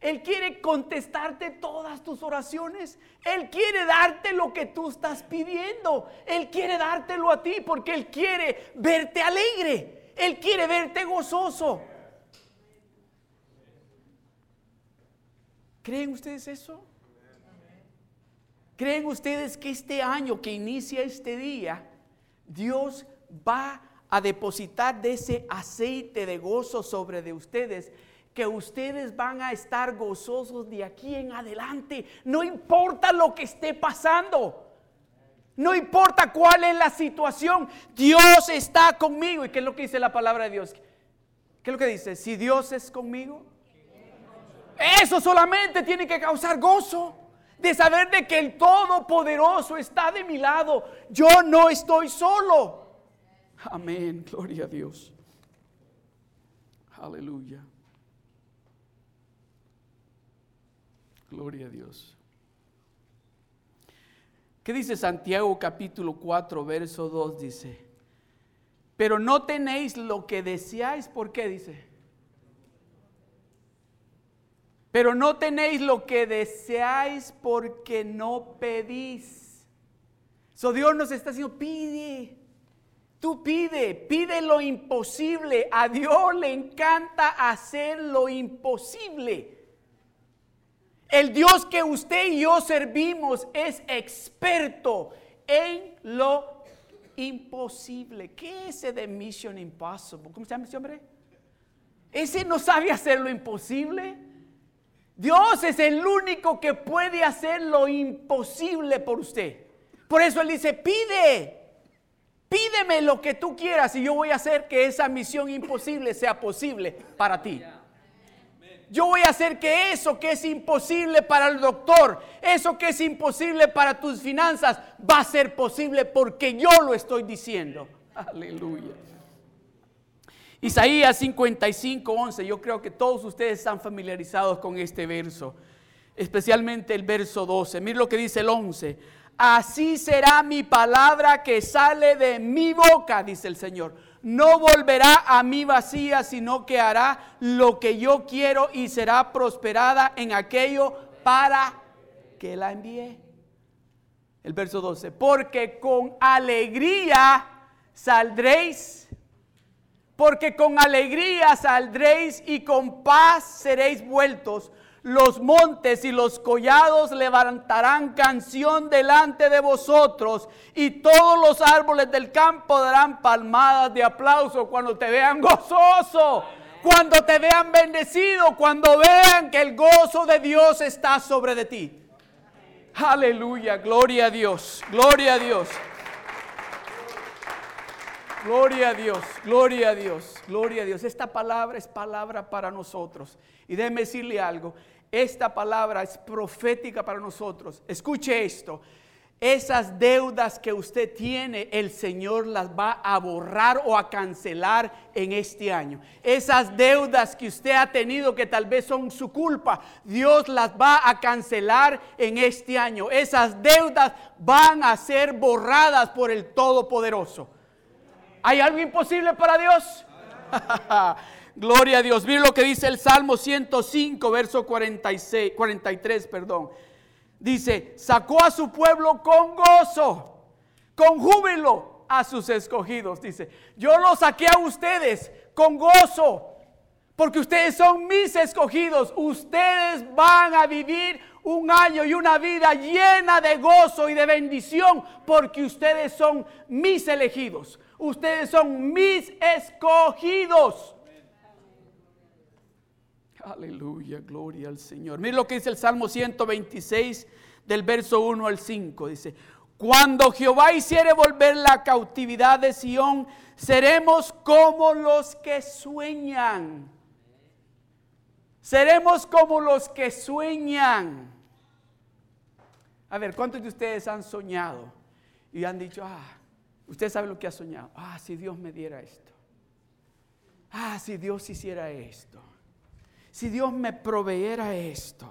Él quiere contestarte todas tus oraciones. Él quiere darte lo que tú estás pidiendo. Él quiere dártelo a ti porque Él quiere verte alegre. Él quiere verte gozoso. ¿Creen ustedes eso? ¿Creen ustedes que este año que inicia este día, Dios va a depositar de ese aceite de gozo sobre de ustedes que ustedes van a estar gozosos de aquí en adelante. No importa lo que esté pasando. No importa cuál es la situación. Dios está conmigo. ¿Y qué es lo que dice la palabra de Dios? ¿Qué es lo que dice? Si Dios es conmigo. Eso solamente tiene que causar gozo. De saber de que el Todopoderoso está de mi lado. Yo no estoy solo. Amén. Gloria a Dios. Aleluya. Gloria a Dios. ¿Qué dice Santiago capítulo 4, verso 2? Dice, pero no tenéis lo que deseáis, ¿por qué dice? Pero no tenéis lo que deseáis porque no pedís. So Dios nos está diciendo, pide. Tú pide, pide lo imposible. A Dios le encanta hacer lo imposible. El Dios que usted y yo servimos es experto en lo imposible. ¿Qué es ese de Mission Impossible? ¿Cómo se llama ese hombre? Ese no sabe hacer lo imposible. Dios es el único que puede hacer lo imposible por usted. Por eso Él dice, pide, pídeme lo que tú quieras y yo voy a hacer que esa misión imposible sea posible para ti. Yo voy a hacer que eso que es imposible para el doctor, eso que es imposible para tus finanzas, va a ser posible porque yo lo estoy diciendo. Aleluya. Isaías 55, 11. Yo creo que todos ustedes están familiarizados con este verso, especialmente el verso 12. Mira lo que dice el 11. Así será mi palabra que sale de mi boca, dice el Señor no volverá a mí vacía, sino que hará lo que yo quiero y será prosperada en aquello para que la envíe. El verso 12, porque con alegría saldréis, porque con alegría saldréis y con paz seréis vueltos los montes y los collados levantarán canción delante de vosotros y todos los árboles del campo darán palmadas de aplauso cuando te vean gozoso, cuando te vean bendecido, cuando vean que el gozo de Dios está sobre de ti. Aleluya, gloria a Dios, gloria a Dios. Gloria a Dios, gloria a Dios, gloria a Dios. Esta palabra es palabra para nosotros. Y déjeme decirle algo, esta palabra es profética para nosotros. Escuche esto. Esas deudas que usted tiene, el Señor las va a borrar o a cancelar en este año. Esas deudas que usted ha tenido que tal vez son su culpa, Dios las va a cancelar en este año. Esas deudas van a ser borradas por el Todopoderoso. ¿Hay algo imposible para Dios? Gloria a Dios. Miren lo que dice el Salmo 105, verso 46, 43, perdón. Dice, sacó a su pueblo con gozo, con júbilo a sus escogidos. Dice, yo los saqué a ustedes con gozo, porque ustedes son mis escogidos. Ustedes van a vivir un año y una vida llena de gozo y de bendición, porque ustedes son mis elegidos. Ustedes son mis escogidos. Aleluya, gloria al Señor. Mira lo que dice el Salmo 126 del verso 1 al 5. Dice, cuando Jehová hiciere volver la cautividad de Sión, seremos como los que sueñan. Seremos como los que sueñan. A ver, ¿cuántos de ustedes han soñado y han dicho, ah, usted sabe lo que ha soñado? Ah, si Dios me diera esto. Ah, si Dios hiciera esto si Dios me proveyera esto,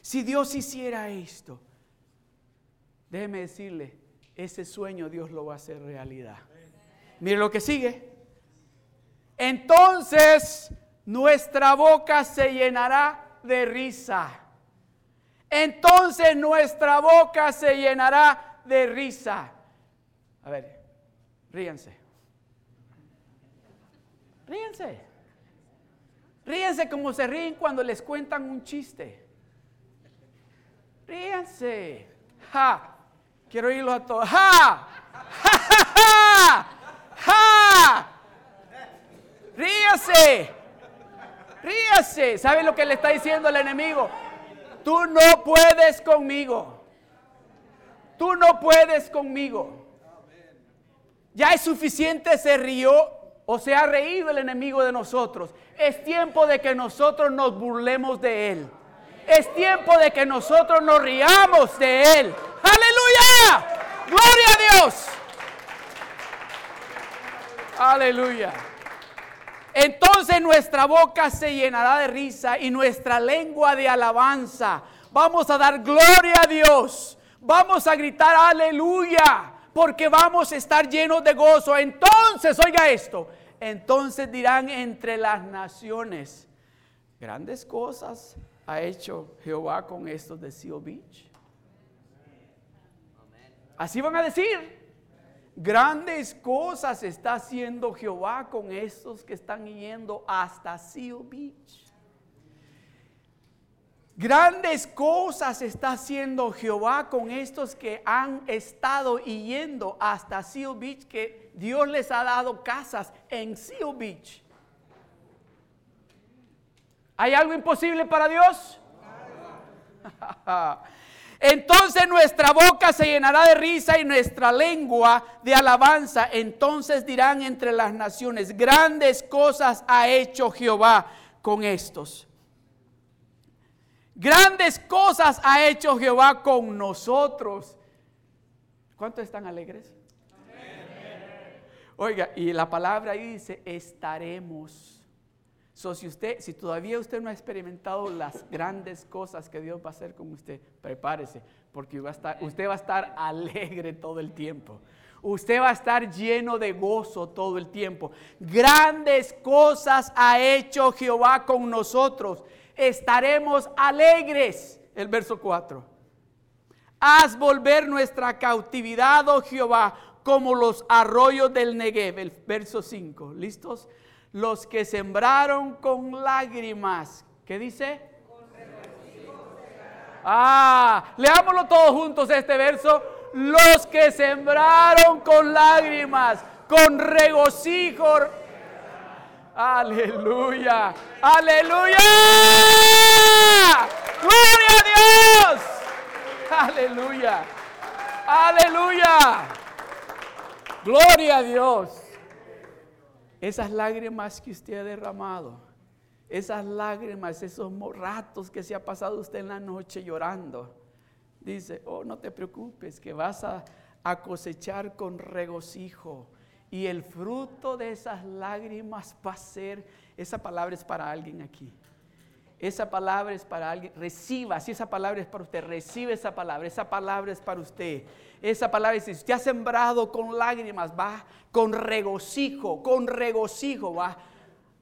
si Dios hiciera esto, déjeme decirle, ese sueño Dios lo va a hacer realidad. Mire lo que sigue. Entonces nuestra boca se llenará de risa. Entonces nuestra boca se llenará de risa. A ver, ríense. Ríense. Ríense como se ríen cuando les cuentan un chiste. Ríense. Quiero oírlos a todos. Ja. Ja, ja, ja. ja. Ríense. Ríase. ¿Sabe lo que le está diciendo el enemigo? Tú no puedes conmigo. Tú no puedes conmigo. Ya es suficiente, se rió o se ha reído el enemigo de nosotros. Es tiempo de que nosotros nos burlemos de él. Es tiempo de que nosotros nos riamos de él. Aleluya. Gloria a Dios. Aleluya. Entonces nuestra boca se llenará de risa y nuestra lengua de alabanza. Vamos a dar gloria a Dios. Vamos a gritar aleluya porque vamos a estar llenos de gozo. Entonces, oiga esto, entonces dirán entre las naciones, grandes cosas ha hecho Jehová con estos de Seal Beach. Así van a decir. Grandes cosas está haciendo Jehová con estos que están yendo hasta Seal Beach. Grandes cosas está haciendo Jehová con estos que han estado yendo hasta Seal Beach, que Dios les ha dado casas en Seal Beach. ¿Hay algo imposible para Dios? Entonces nuestra boca se llenará de risa y nuestra lengua de alabanza. Entonces dirán entre las naciones, grandes cosas ha hecho Jehová con estos. Grandes cosas ha hecho Jehová con nosotros. ¿Cuántos están alegres? Oiga, y la palabra ahí dice, estaremos. So, si usted, si todavía usted no ha experimentado las grandes cosas que Dios va a hacer con usted, prepárese, porque va a estar, usted va a estar alegre todo el tiempo. Usted va a estar lleno de gozo todo el tiempo. Grandes cosas ha hecho Jehová con nosotros estaremos alegres. El verso 4. Haz volver nuestra cautividad, oh Jehová, como los arroyos del Negev. El verso 5. ¿Listos? Los que sembraron con lágrimas. ¿Qué dice? Ah, leámoslo todos juntos este verso. Los que sembraron con lágrimas, con regocijo Aleluya. Aleluya. Gloria a Dios. Aleluya. Aleluya. Gloria a Dios. Esas lágrimas que usted ha derramado, esas lágrimas, esos ratos que se ha pasado usted en la noche llorando, dice, oh, no te preocupes, que vas a, a cosechar con regocijo y el fruto de esas lágrimas va a ser, esa palabra es para alguien aquí. Esa palabra es para alguien, reciba, si esa palabra es para usted, recibe esa palabra, esa palabra es para usted. Esa palabra, si usted ha sembrado con lágrimas, va con regocijo, con regocijo va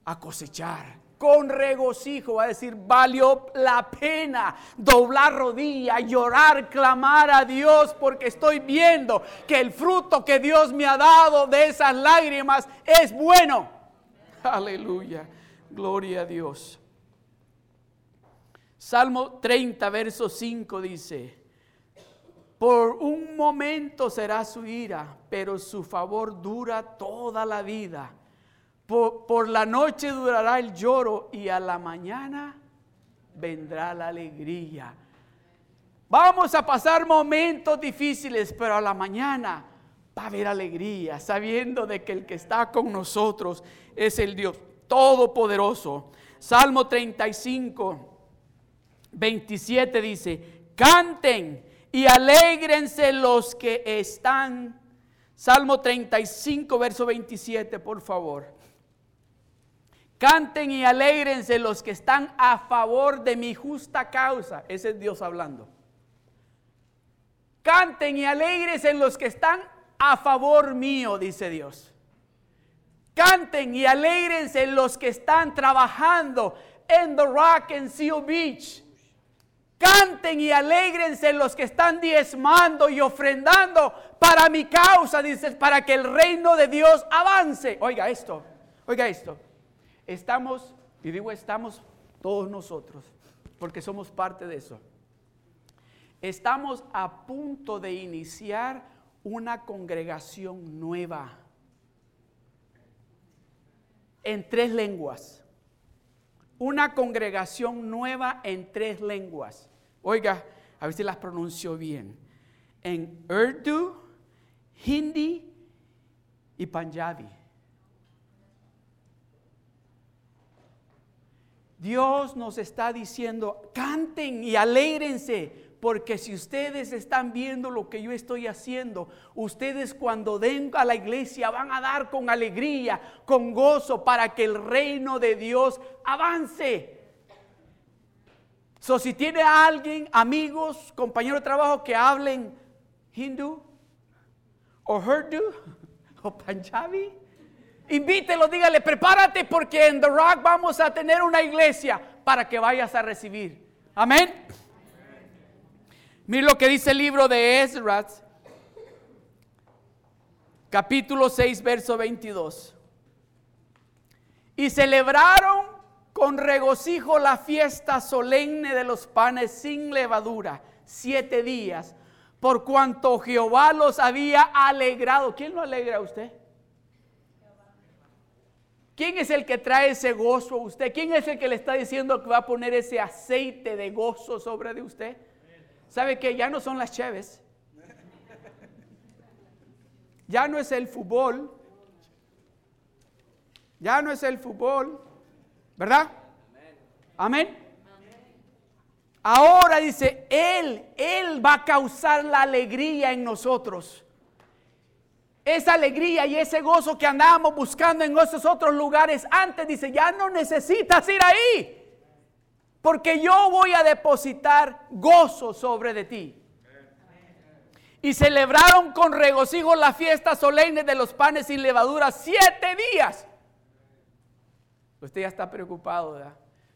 a cosechar con regocijo, va a decir, valió la pena doblar rodilla, llorar, clamar a Dios, porque estoy viendo que el fruto que Dios me ha dado de esas lágrimas es bueno. Aleluya, gloria a Dios. Salmo 30, verso 5 dice, por un momento será su ira, pero su favor dura toda la vida. Por, la noche durará el lloro y a la mañana vendrá la alegría. Vamos a pasar momentos difíciles, pero a la mañana va a haber alegría, sabiendo de que el que está con nosotros es el Dios Todopoderoso. Salmo 35, 27 dice, canten y alegrense los que están. Salmo 35, verso 27, por favor. Canten y alegrense los que están a favor de mi justa causa. Ese es Dios hablando. Canten y alegrense los que están a favor mío, dice Dios. Canten y alegrense los que están trabajando en The Rock en Seal Beach. Canten y alegrense los que están diezmando y ofrendando para mi causa, dice, para que el reino de Dios avance. Oiga esto, oiga esto. Estamos, y digo estamos todos nosotros, porque somos parte de eso. Estamos a punto de iniciar una congregación nueva en tres lenguas. una congregación nueva en tres lenguas. Oiga, a ver si las pronuncio bien. En Urdu, Hindi y Punjabi. Dios nos está diciendo, canten y alégrense, porque si ustedes están viendo lo que yo estoy haciendo, ustedes cuando den a la iglesia van a dar con alegría, con gozo, para que el reino de Dios avance. So, si tiene a alguien, amigos, compañeros de trabajo que hablen hindú o urdu o panjabi, Invítelo, dígale, prepárate porque en The Rock vamos a tener una iglesia para que vayas a recibir. Amén. Mira lo que dice el libro de Ezra, capítulo 6, verso 22. Y celebraron con regocijo la fiesta solemne de los panes sin levadura, siete días, por cuanto Jehová los había alegrado. ¿Quién lo alegra a usted? ¿Quién es el que trae ese gozo a usted? ¿Quién es el que le está diciendo que va a poner ese aceite de gozo sobre de usted? ¿Sabe que ya no son las cheves? Ya no es el fútbol. Ya no es el fútbol. ¿Verdad? Amén. Ahora dice, Él, Él va a causar la alegría en nosotros esa alegría y ese gozo que andábamos buscando en esos otros lugares antes, dice, ya no necesitas ir ahí, porque yo voy a depositar gozo sobre de ti. Y celebraron con regocijo la fiesta solemne de los panes sin levadura siete días. Usted ya está preocupado, ¿verdad?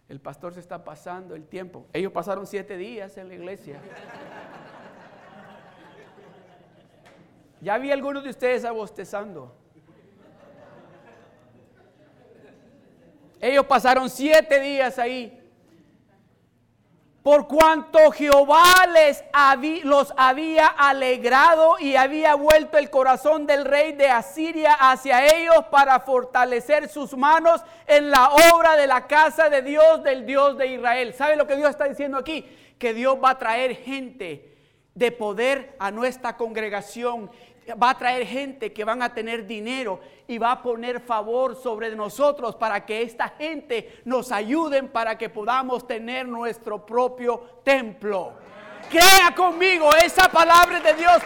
El pastor se está pasando el tiempo. Ellos pasaron siete días en la iglesia. Ya vi algunos de ustedes abostezando. Ellos pasaron siete días ahí. Por cuanto Jehová les los había alegrado y había vuelto el corazón del rey de Asiria hacia ellos para fortalecer sus manos en la obra de la casa de Dios, del Dios de Israel. ¿Sabe lo que Dios está diciendo aquí? Que Dios va a traer gente de poder a nuestra congregación va a traer gente que van a tener dinero y va a poner favor sobre nosotros para que esta gente nos ayuden para que podamos tener nuestro propio templo. Crea conmigo esa palabra de Dios.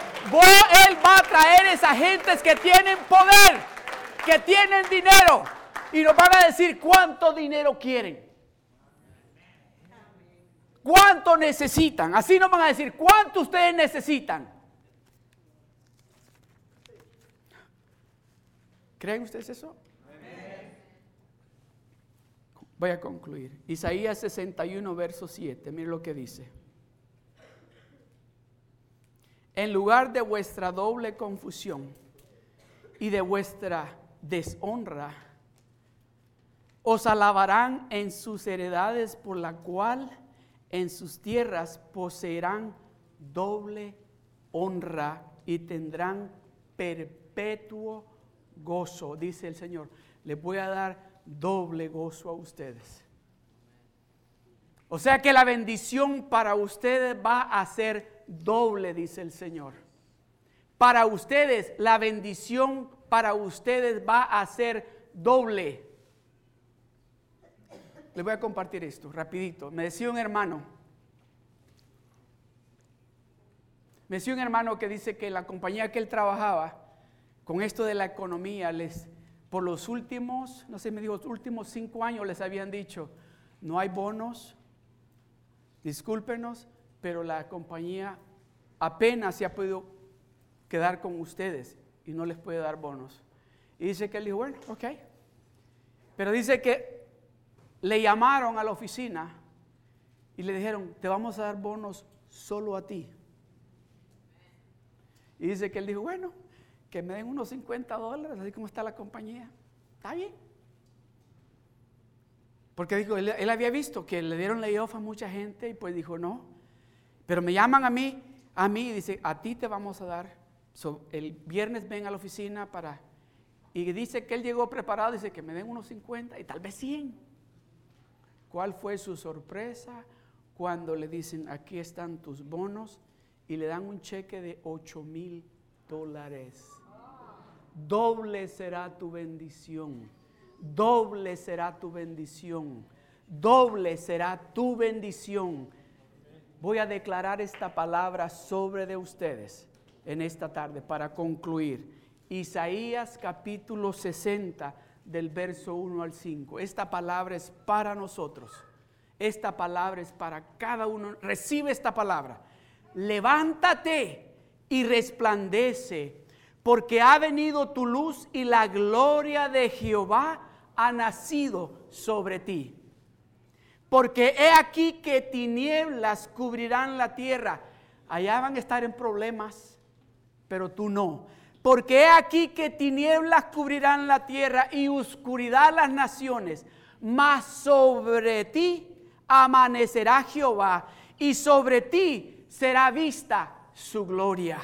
Él va a traer esas gentes que tienen poder, que tienen dinero y nos van a decir cuánto dinero quieren. ¿Cuánto necesitan? Así nos van a decir, ¿cuánto ustedes necesitan? ¿Creen ustedes eso? Voy a concluir. Isaías 61, verso 7. Mire lo que dice. En lugar de vuestra doble confusión y de vuestra deshonra, os alabarán en sus heredades por la cual en sus tierras poseerán doble honra y tendrán perpetuo gozo, dice el Señor. Les voy a dar doble gozo a ustedes. O sea que la bendición para ustedes va a ser doble, dice el Señor. Para ustedes, la bendición para ustedes va a ser doble. Les voy a compartir esto rapidito. Me decía un hermano, me decía un hermano que dice que la compañía que él trabajaba, con esto de la economía, les, por los últimos, no sé, me digo, últimos cinco años les habían dicho, no hay bonos, discúlpenos, pero la compañía apenas se ha podido quedar con ustedes y no les puede dar bonos. Y dice que él dijo, bueno, ok. Pero dice que le llamaron a la oficina y le dijeron, te vamos a dar bonos solo a ti. Y dice que él dijo, bueno, que me den unos 50 dólares, así como está la compañía. Está bien. Porque dijo, él, había visto que le dieron layoff a mucha gente y pues dijo, no. Pero me llaman a mí, a mí y dice, a ti te vamos a dar. el viernes ven a la oficina para... Y dice que él llegó preparado, dice que me den unos 50 y tal vez 100. ¿Cuál fue su sorpresa cuando le dicen, aquí están tus bonos y le dan un cheque de 8 mil dólares? Doble será tu bendición, doble será tu bendición, doble será tu bendición. Voy a declarar esta palabra sobre de ustedes en esta tarde para concluir. Isaías capítulo 60 del verso 1 al 5. Esta palabra es para nosotros. Esta palabra es para cada uno. Recibe esta palabra. Levántate y resplandece, porque ha venido tu luz y la gloria de Jehová ha nacido sobre ti. Porque he aquí que tinieblas cubrirán la tierra. Allá van a estar en problemas, pero tú no porque he aquí que tinieblas cubrirán la tierra y oscuridad las naciones, mas sobre ti amanecerá Jehová y sobre ti será vista su gloria.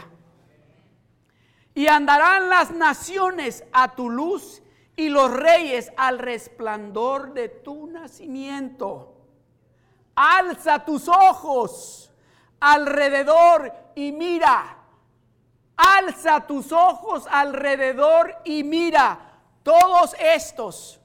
Y andarán las naciones a tu luz y los reyes al resplandor de tu nacimiento. Alza tus ojos alrededor y mira. Alza tus ojos alrededor y mira, todos estos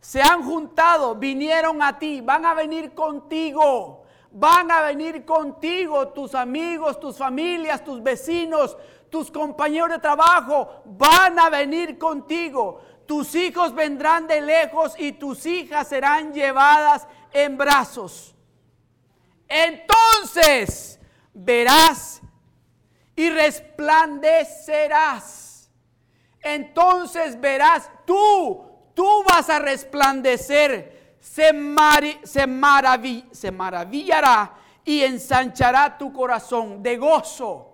se han juntado, vinieron a ti, van a venir contigo, van a venir contigo tus amigos, tus familias, tus vecinos, tus compañeros de trabajo, van a venir contigo. Tus hijos vendrán de lejos y tus hijas serán llevadas en brazos. Entonces verás y resplandecerás. Entonces verás, tú, tú vas a resplandecer, se, se, se maravillará y ensanchará tu corazón de gozo,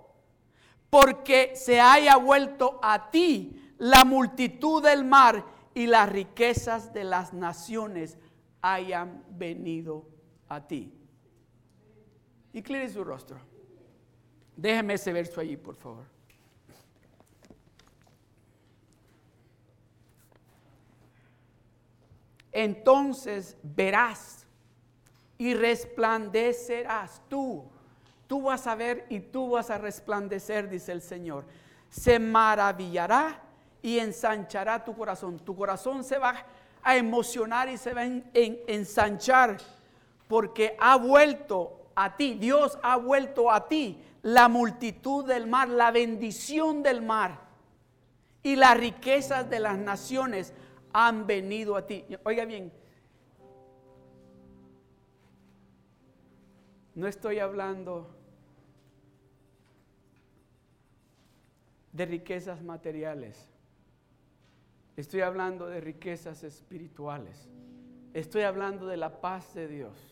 porque se haya vuelto a ti la multitud del mar y las riquezas de las naciones hayan venido a ti. Incline su rostro. Déjeme ese verso allí, por favor. Entonces verás y resplandecerás tú. Tú vas a ver y tú vas a resplandecer, dice el Señor. Se maravillará y ensanchará tu corazón. Tu corazón se va a emocionar y se va a ensanchar porque ha vuelto a ti. Dios ha vuelto a ti la multitud del mar, la bendición del mar y las riquezas de las naciones han venido a ti. Oiga bien, no estoy hablando de riquezas materiales, estoy hablando de riquezas espirituales, estoy hablando de la paz de Dios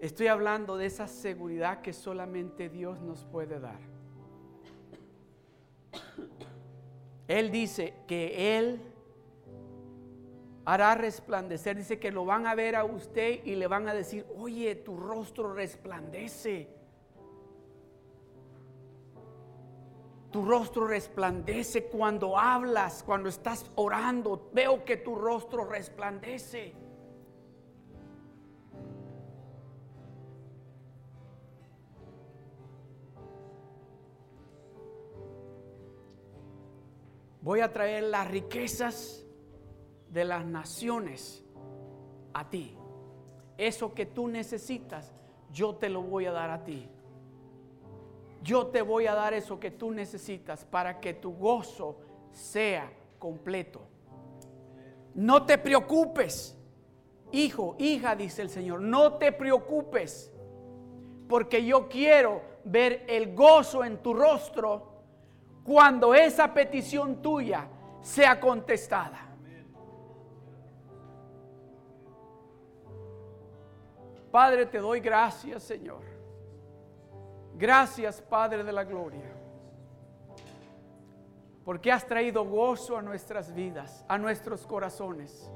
Estoy hablando de esa seguridad que solamente Dios nos puede dar. Él dice que Él hará resplandecer, dice que lo van a ver a usted y le van a decir, oye, tu rostro resplandece. Tu rostro resplandece cuando hablas, cuando estás orando. Veo que tu rostro resplandece. Voy a traer las riquezas de las naciones a ti. Eso que tú necesitas, yo te lo voy a dar a ti. Yo te voy a dar eso que tú necesitas para que tu gozo sea completo. No te preocupes, hijo, hija, dice el Señor, no te preocupes, porque yo quiero ver el gozo en tu rostro cuando esa petición tuya sea contestada. Padre, te doy gracias, Señor. Gracias, Padre de la Gloria. Porque has traído gozo a nuestras vidas, a nuestros corazones.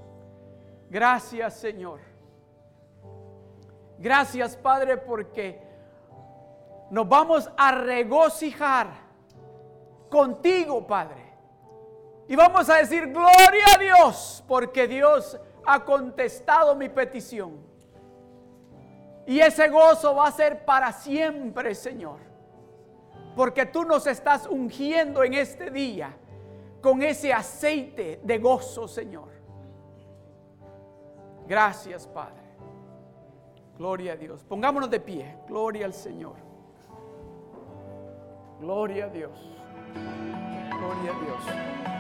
Gracias, Señor. Gracias, Padre, porque nos vamos a regocijar contigo, Padre. Y vamos a decir, gloria a Dios, porque Dios ha contestado mi petición. Y ese gozo va a ser para siempre, Señor. Porque tú nos estás ungiendo en este día con ese aceite de gozo, Señor. Gracias, Padre. Gloria a Dios. Pongámonos de pie. Gloria al Señor. Gloria a Dios. Gloria a Dios.